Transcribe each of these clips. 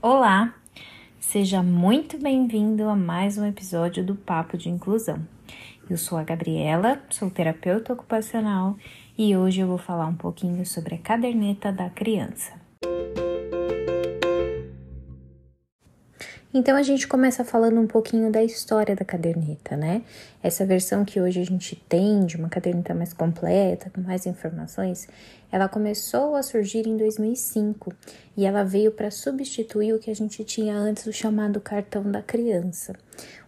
Olá, seja muito bem-vindo a mais um episódio do Papo de Inclusão. Eu sou a Gabriela, sou terapeuta ocupacional e hoje eu vou falar um pouquinho sobre a caderneta da criança. Então a gente começa falando um pouquinho da história da caderneta, né? Essa versão que hoje a gente tem de uma caderneta mais completa, com mais informações, ela começou a surgir em 2005 e ela veio para substituir o que a gente tinha antes, o chamado cartão da criança.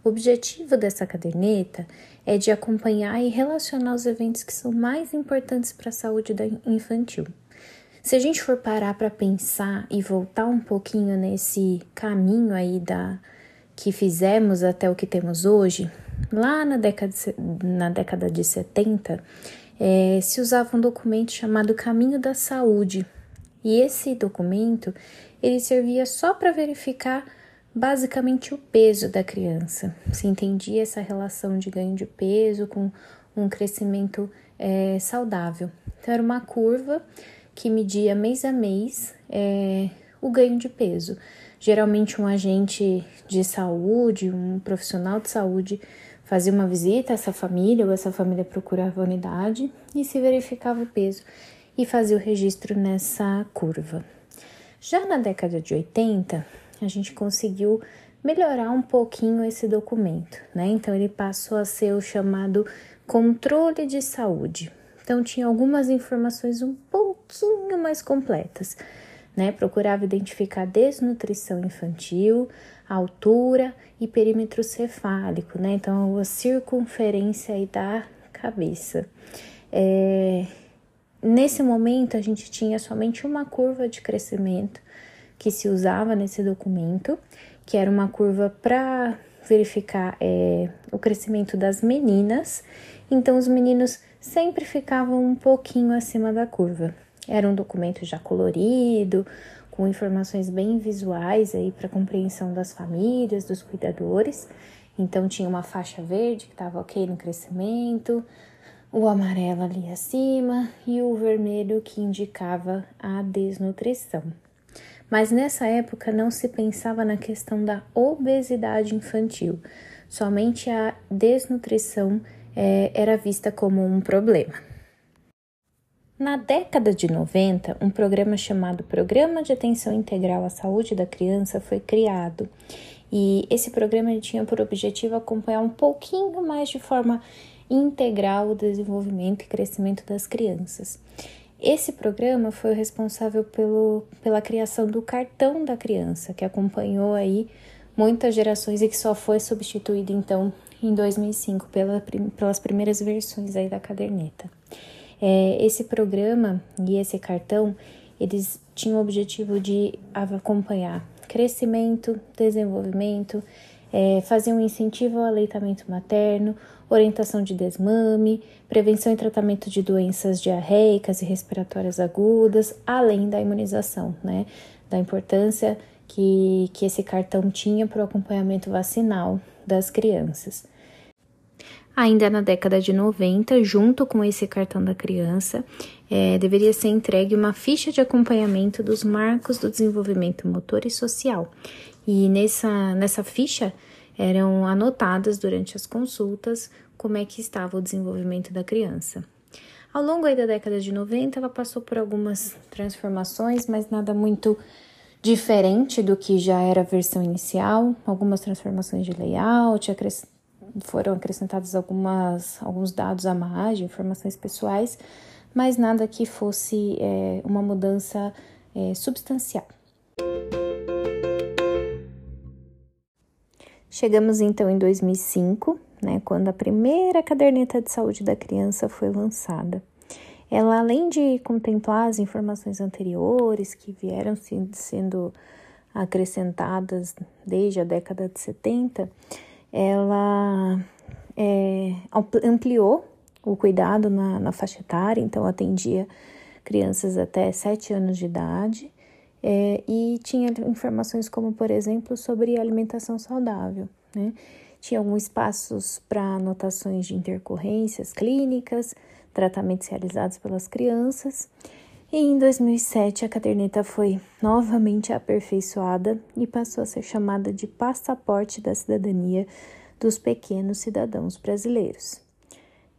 O objetivo dessa caderneta é de acompanhar e relacionar os eventos que são mais importantes para a saúde da infantil. Se a gente for parar para pensar e voltar um pouquinho nesse caminho aí da que fizemos até o que temos hoje, lá na década, na década de 70, é, se usava um documento chamado Caminho da Saúde. E esse documento ele servia só para verificar basicamente o peso da criança. Se entendia essa relação de ganho de peso com um crescimento é, saudável. Então, era uma curva que media mês a mês é, o ganho de peso. Geralmente, um agente de saúde, um profissional de saúde, fazia uma visita a essa família ou essa família procurava a unidade e se verificava o peso e fazia o registro nessa curva. Já na década de 80, a gente conseguiu melhorar um pouquinho esse documento, né? Então ele passou a ser o chamado controle de saúde. Então tinha algumas informações um pouquinho mais completas, né? Procurava identificar desnutrição infantil, altura e perímetro cefálico, né? Então a circunferência aí da cabeça. É... Nesse momento a gente tinha somente uma curva de crescimento que se usava nesse documento, que era uma curva para verificar é, o crescimento das meninas. Então os meninos sempre ficavam um pouquinho acima da curva. Era um documento já colorido, com informações bem visuais aí para compreensão das famílias, dos cuidadores. Então tinha uma faixa verde que estava ok no crescimento, o amarelo ali acima e o vermelho que indicava a desnutrição. Mas nessa época não se pensava na questão da obesidade infantil, somente a desnutrição é, era vista como um problema. Na década de 90, um programa chamado Programa de Atenção Integral à Saúde da Criança foi criado. E esse programa tinha por objetivo acompanhar um pouquinho mais de forma integral o desenvolvimento e crescimento das crianças. Esse programa foi o responsável pelo, pela criação do cartão da criança, que acompanhou aí muitas gerações e que só foi substituído então em 2005 pela, pelas primeiras versões aí da caderneta. É, esse programa e esse cartão, eles tinham o objetivo de acompanhar crescimento, desenvolvimento, é, fazer um incentivo ao aleitamento materno, orientação de desmame, prevenção e tratamento de doenças diarreicas e respiratórias agudas, além da imunização, né? Da importância que, que esse cartão tinha para o acompanhamento vacinal das crianças. Ainda na década de 90, junto com esse cartão da criança, é, deveria ser entregue uma ficha de acompanhamento dos marcos do desenvolvimento motor e social. E nessa, nessa ficha eram anotadas durante as consultas como é que estava o desenvolvimento da criança. Ao longo da década de 90, ela passou por algumas transformações, mas nada muito diferente do que já era a versão inicial, algumas transformações de layout, foram acrescentados algumas, alguns dados a mais, informações pessoais, mas nada que fosse é, uma mudança é, substancial. Chegamos então em 2005, né, quando a primeira caderneta de saúde da criança foi lançada. Ela, além de contemplar as informações anteriores que vieram sendo acrescentadas desde a década de 70, ela é, ampliou o cuidado na, na, faixa etária, então atendia crianças até 7 anos de idade é, e tinha informações como, por exemplo, sobre alimentação saudável. Né? Tinha alguns espaços para anotações de intercorrências clínicas, tratamentos realizados pelas crianças. E em 2007 a caderneta foi novamente aperfeiçoada e passou a ser chamada de passaporte da cidadania dos pequenos cidadãos brasileiros.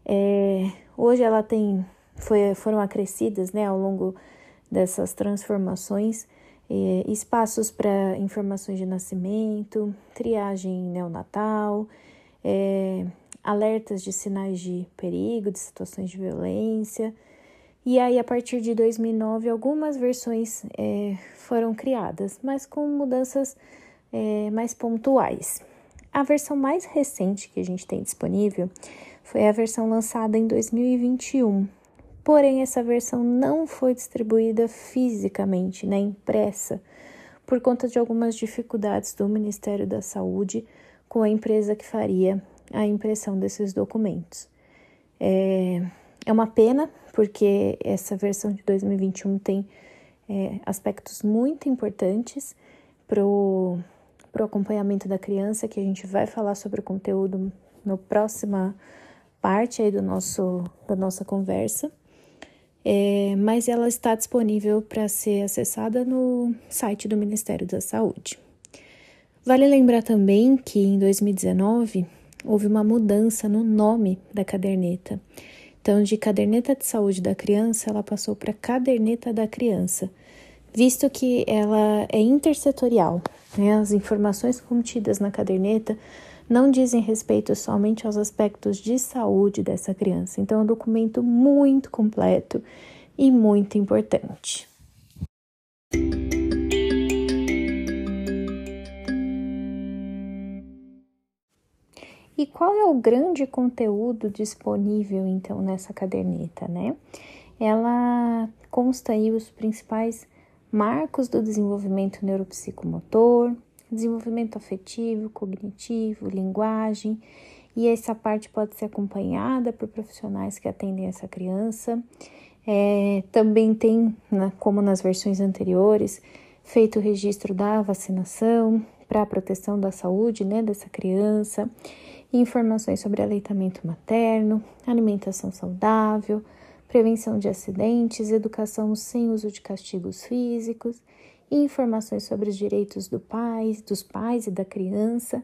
É, hoje ela tem foi, foram acrescidas né, ao longo dessas transformações é, espaços para informações de nascimento, triagem neonatal, é, alertas de sinais de perigo, de situações de violência. E aí, a partir de 2009, algumas versões é, foram criadas, mas com mudanças é, mais pontuais. A versão mais recente que a gente tem disponível foi a versão lançada em 2021. Porém, essa versão não foi distribuída fisicamente, né, impressa, por conta de algumas dificuldades do Ministério da Saúde com a empresa que faria a impressão desses documentos. É, é uma pena, porque essa versão de 2021 tem é, aspectos muito importantes para o acompanhamento da criança, que a gente vai falar sobre o conteúdo na próxima parte aí do nosso, da nossa conversa. É, mas ela está disponível para ser acessada no site do Ministério da Saúde. Vale lembrar também que em 2019 houve uma mudança no nome da caderneta. Então, de caderneta de saúde da criança, ela passou para caderneta da criança, visto que ela é intersetorial. Né? As informações contidas na caderneta não dizem respeito somente aos aspectos de saúde dessa criança. Então, é um documento muito completo e muito importante. E qual é o grande conteúdo disponível então nessa caderneta, né? Ela consta aí os principais marcos do desenvolvimento neuropsicomotor, desenvolvimento afetivo, cognitivo, linguagem, e essa parte pode ser acompanhada por profissionais que atendem essa criança. É, também tem, como nas versões anteriores, feito o registro da vacinação para a proteção da saúde né, dessa criança informações sobre aleitamento materno, alimentação saudável, prevenção de acidentes, educação sem uso de castigos físicos, informações sobre os direitos do pai, dos pais e da criança,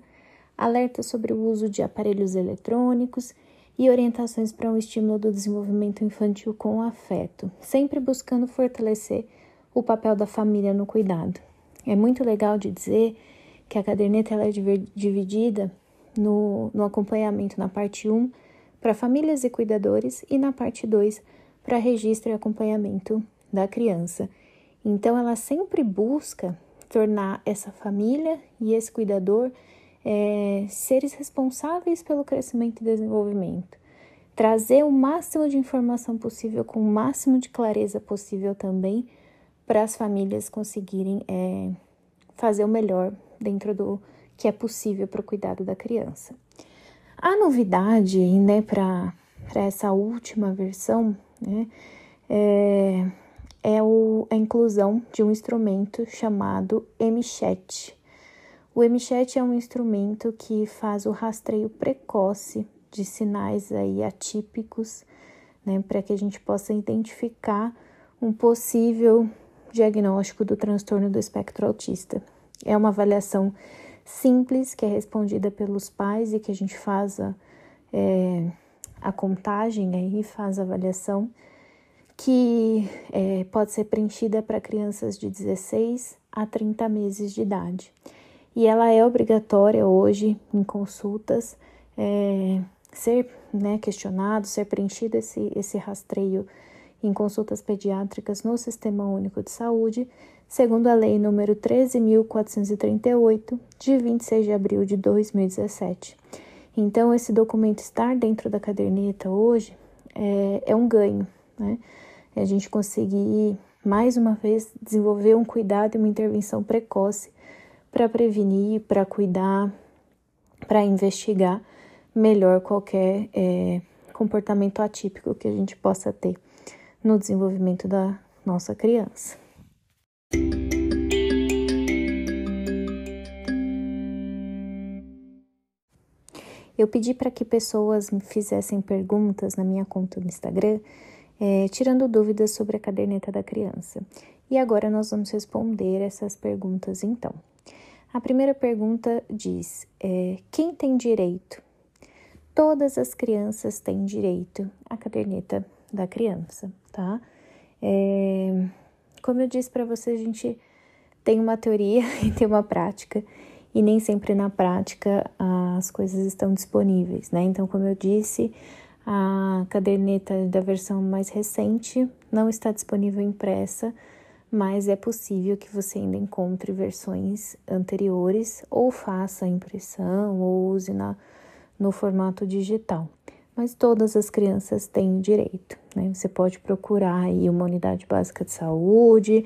alerta sobre o uso de aparelhos eletrônicos e orientações para um estímulo do desenvolvimento infantil com afeto, sempre buscando fortalecer o papel da família no cuidado. É muito legal de dizer que a caderneta ela é dividida no, no acompanhamento na parte 1 para famílias e cuidadores e na parte 2 para registro e acompanhamento da criança. Então, ela sempre busca tornar essa família e esse cuidador é, seres responsáveis pelo crescimento e desenvolvimento. Trazer o máximo de informação possível, com o máximo de clareza possível também, para as famílias conseguirem é, fazer o melhor dentro do, que é possível para o cuidado da criança. A novidade, né, para essa última versão, né, é, é o, a inclusão de um instrumento chamado MChat. O MChat é um instrumento que faz o rastreio precoce de sinais aí atípicos, né, para que a gente possa identificar um possível diagnóstico do transtorno do espectro autista. É uma avaliação simples que é respondida pelos pais e que a gente faz a, é, a contagem aí, faz a avaliação, que é, pode ser preenchida para crianças de 16 a 30 meses de idade. E ela é obrigatória hoje em consultas é, ser né, questionado, ser preenchido esse, esse rastreio em consultas pediátricas no Sistema Único de Saúde, segundo a Lei nº 13.438, de 26 de abril de 2017. Então, esse documento estar dentro da caderneta hoje é, é um ganho, né? É a gente conseguir, mais uma vez, desenvolver um cuidado e uma intervenção precoce para prevenir, para cuidar, para investigar melhor qualquer é, comportamento atípico que a gente possa ter no desenvolvimento da nossa criança. Eu pedi para que pessoas me fizessem perguntas na minha conta do Instagram é, tirando dúvidas sobre a caderneta da criança. E agora nós vamos responder essas perguntas então. A primeira pergunta diz: é, quem tem direito? Todas as crianças têm direito à caderneta da criança, tá? É, como eu disse para você, a gente tem uma teoria e tem uma prática, e nem sempre na prática as coisas estão disponíveis, né? Então, como eu disse, a caderneta da versão mais recente não está disponível impressa mas é possível que você ainda encontre versões anteriores ou faça a impressão ou use na, no formato digital. Mas todas as crianças têm direito, né? Você pode procurar aí uma unidade básica de saúde,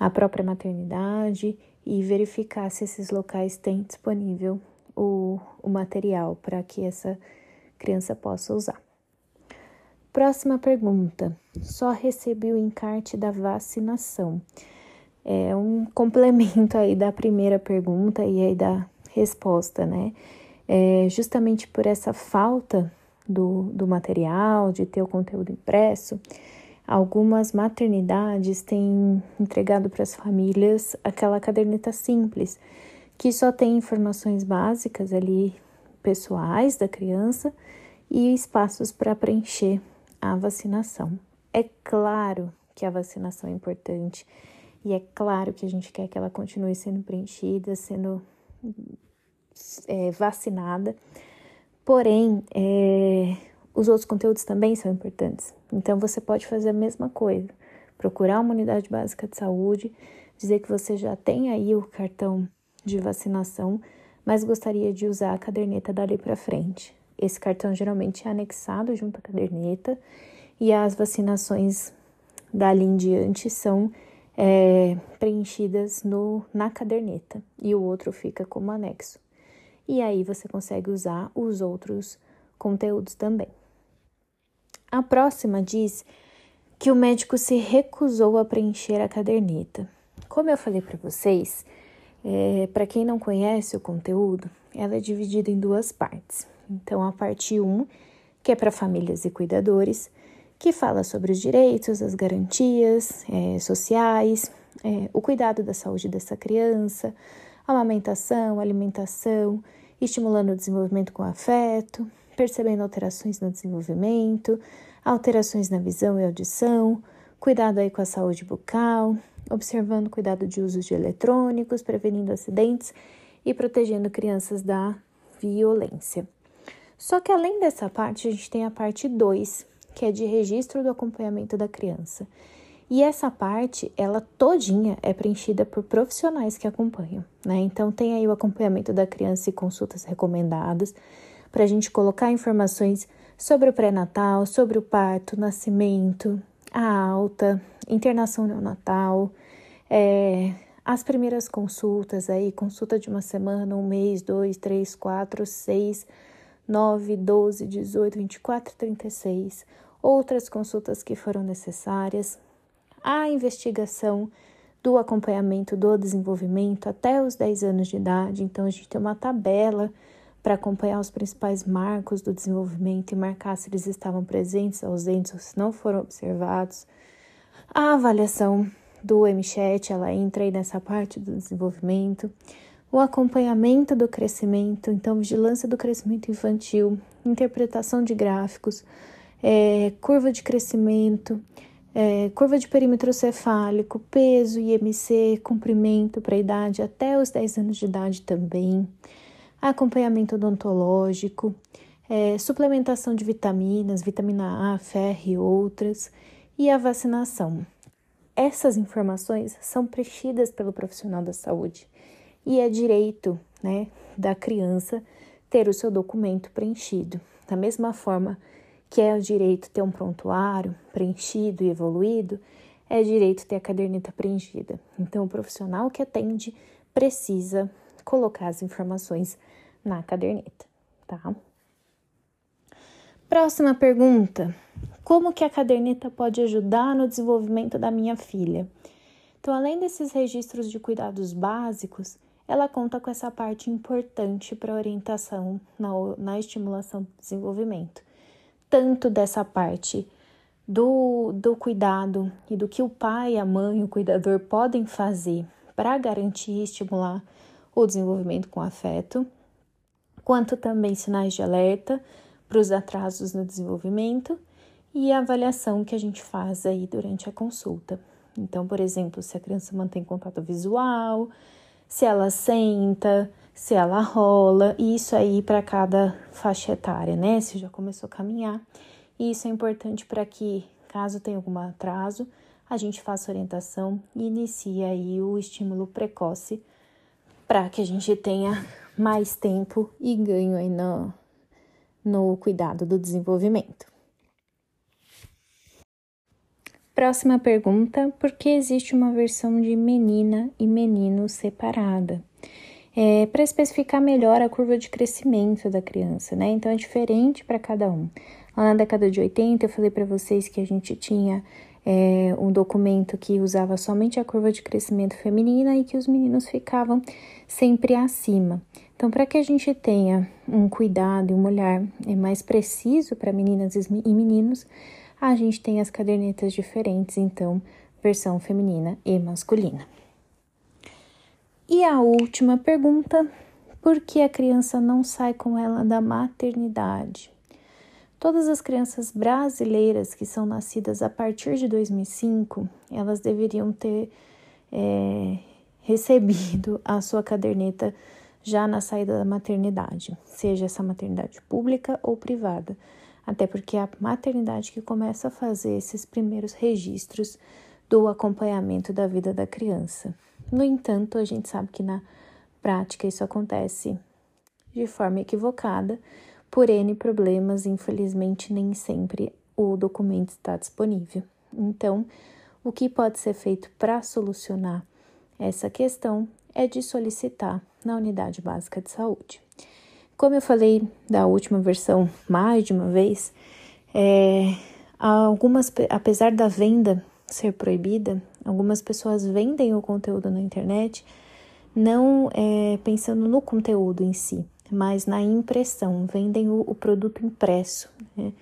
a própria maternidade e verificar se esses locais têm disponível o, o material para que essa criança possa usar. Próxima pergunta. Só recebi o encarte da vacinação. É um complemento aí da primeira pergunta e aí da resposta, né? É justamente por essa falta do, do material, de ter o conteúdo impresso, algumas maternidades têm entregado para as famílias aquela caderneta simples, que só tem informações básicas ali, pessoais da criança e espaços para preencher a vacinação. É claro que a vacinação é importante e é claro que a gente quer que ela continue sendo preenchida, sendo é, vacinada, porém, é, os outros conteúdos também são importantes. Então, você pode fazer a mesma coisa: procurar uma unidade básica de saúde, dizer que você já tem aí o cartão de vacinação, mas gostaria de usar a caderneta dali para frente. Esse cartão geralmente é anexado junto à caderneta e as vacinações dali em diante são é, preenchidas no, na caderneta e o outro fica como anexo. E aí você consegue usar os outros conteúdos também. A próxima diz que o médico se recusou a preencher a caderneta. Como eu falei para vocês, é, para quem não conhece o conteúdo, ela é dividida em duas partes. Então, a parte 1, que é para famílias e cuidadores, que fala sobre os direitos, as garantias é, sociais, é, o cuidado da saúde dessa criança, amamentação, alimentação, estimulando o desenvolvimento com afeto, percebendo alterações no desenvolvimento, alterações na visão e audição, cuidado aí com a saúde bucal, observando cuidado de uso de eletrônicos, prevenindo acidentes e protegendo crianças da violência. Só que além dessa parte, a gente tem a parte 2, que é de registro do acompanhamento da criança. E essa parte, ela todinha é preenchida por profissionais que acompanham, né? Então tem aí o acompanhamento da criança e consultas recomendadas para a gente colocar informações sobre o pré-natal, sobre o parto, nascimento, a alta, internação neonatal, é, as primeiras consultas aí, consulta de uma semana, um mês, dois, três, quatro, seis 9, 12, 18, 24, 36, outras consultas que foram necessárias, a investigação do acompanhamento do desenvolvimento até os 10 anos de idade. Então, a gente tem uma tabela para acompanhar os principais marcos do desenvolvimento e marcar se eles estavam presentes, ausentes ou se não foram observados. A avaliação do MCHAT, ela entra aí nessa parte do desenvolvimento o acompanhamento do crescimento, então, vigilância do crescimento infantil, interpretação de gráficos, é, curva de crescimento, é, curva de perímetro cefálico, peso, IMC, comprimento para idade até os 10 anos de idade também, acompanhamento odontológico, é, suplementação de vitaminas, vitamina A, ferro e outras, e a vacinação. Essas informações são preenchidas pelo profissional da saúde e é direito né, da criança ter o seu documento preenchido. Da mesma forma que é o direito ter um prontuário preenchido e evoluído, é direito ter a caderneta preenchida. Então, o profissional que atende precisa colocar as informações na caderneta, tá? Próxima pergunta: Como que a caderneta pode ajudar no desenvolvimento da minha filha? Então, além desses registros de cuidados básicos, ela conta com essa parte importante para orientação na, na estimulação do desenvolvimento, tanto dessa parte do, do cuidado e do que o pai, a mãe, o cuidador podem fazer para garantir e estimular o desenvolvimento com afeto, quanto também sinais de alerta para os atrasos no desenvolvimento e a avaliação que a gente faz aí durante a consulta. Então, por exemplo, se a criança mantém contato visual, se ela senta, se ela rola, isso aí para cada faixa etária, né? Se já começou a caminhar. E isso é importante para que, caso tenha algum atraso, a gente faça orientação e inicie aí o estímulo precoce para que a gente tenha mais tempo e ganho aí no, no cuidado do desenvolvimento. Próxima pergunta: por que existe uma versão de menina e menino separada? É, para especificar melhor a curva de crescimento da criança, né? Então é diferente para cada um. Lá na década de 80, eu falei para vocês que a gente tinha é, um documento que usava somente a curva de crescimento feminina e que os meninos ficavam sempre acima. Então, para que a gente tenha um cuidado e um olhar é, mais preciso para meninas e meninos, a gente tem as cadernetas diferentes, então, versão feminina e masculina. E a última pergunta: por que a criança não sai com ela da maternidade? Todas as crianças brasileiras que são nascidas a partir de 2005, elas deveriam ter é, recebido a sua caderneta já na saída da maternidade, seja essa maternidade pública ou privada, até porque é a maternidade que começa a fazer esses primeiros registros do acompanhamento da vida da criança. No entanto, a gente sabe que na prática isso acontece de forma equivocada por N problemas, infelizmente, nem sempre o documento está disponível. Então, o que pode ser feito para solucionar essa questão é de solicitar na unidade básica de saúde. Como eu falei da última versão mais de uma vez, é, algumas, apesar da venda ser proibida, algumas pessoas vendem o conteúdo na internet não é, pensando no conteúdo em si, mas na impressão, vendem o, o produto impresso. Né?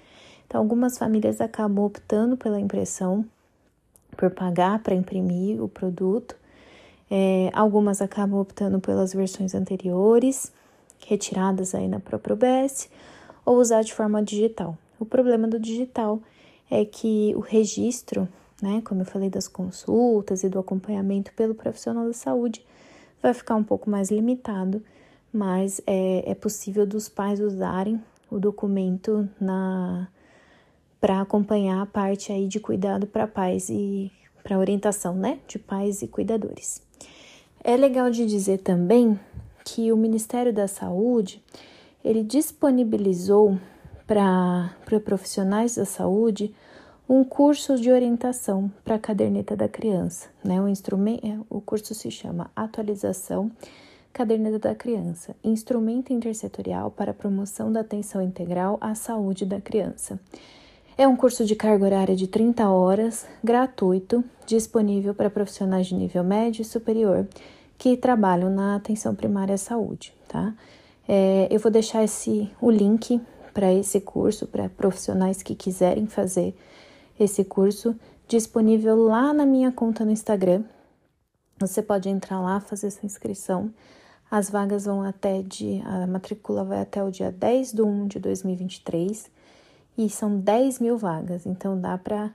Então, algumas famílias acabam optando pela impressão, por pagar para imprimir o produto. É, algumas acabam optando pelas versões anteriores, retiradas aí na própria OBS, ou usar de forma digital. O problema do digital é que o registro, né, como eu falei das consultas e do acompanhamento pelo profissional da saúde, vai ficar um pouco mais limitado mas é, é possível dos pais usarem o documento na para acompanhar a parte aí de cuidado para pais e para orientação, né, de pais e cuidadores. É legal de dizer também que o Ministério da Saúde ele disponibilizou para profissionais da saúde um curso de orientação para a caderneta da criança, né? O instrumento, o curso se chama Atualização Caderneta da Criança, instrumento intersetorial para a promoção da atenção integral à saúde da criança. É um curso de carga horária de 30 horas, gratuito, disponível para profissionais de nível médio e superior que trabalham na atenção primária à saúde, tá? É, eu vou deixar esse, o link para esse curso para profissionais que quiserem fazer esse curso disponível lá na minha conta no Instagram. Você pode entrar lá, fazer sua inscrição as vagas vão até de. A matrícula vai até o dia 10 de 1 de 2023 e são 10 mil vagas, então dá para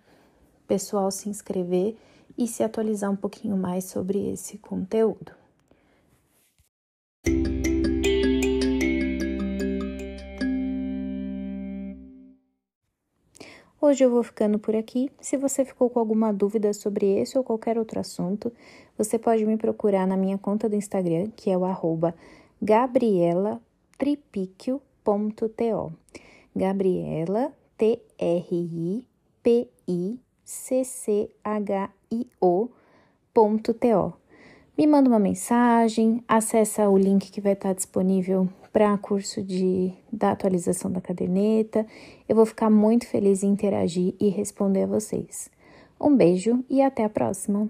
pessoal se inscrever e se atualizar um pouquinho mais sobre esse conteúdo. Hoje eu vou ficando por aqui. Se você ficou com alguma dúvida sobre esse ou qualquer outro assunto, você pode me procurar na minha conta do Instagram, que é o arroba. Gabriela, T-R-I-P-I-C-C-H-I-O.to. Me manda uma mensagem, acessa o link que vai estar disponível para curso de, da atualização da caderneta. Eu vou ficar muito feliz em interagir e responder a vocês. Um beijo e até a próxima!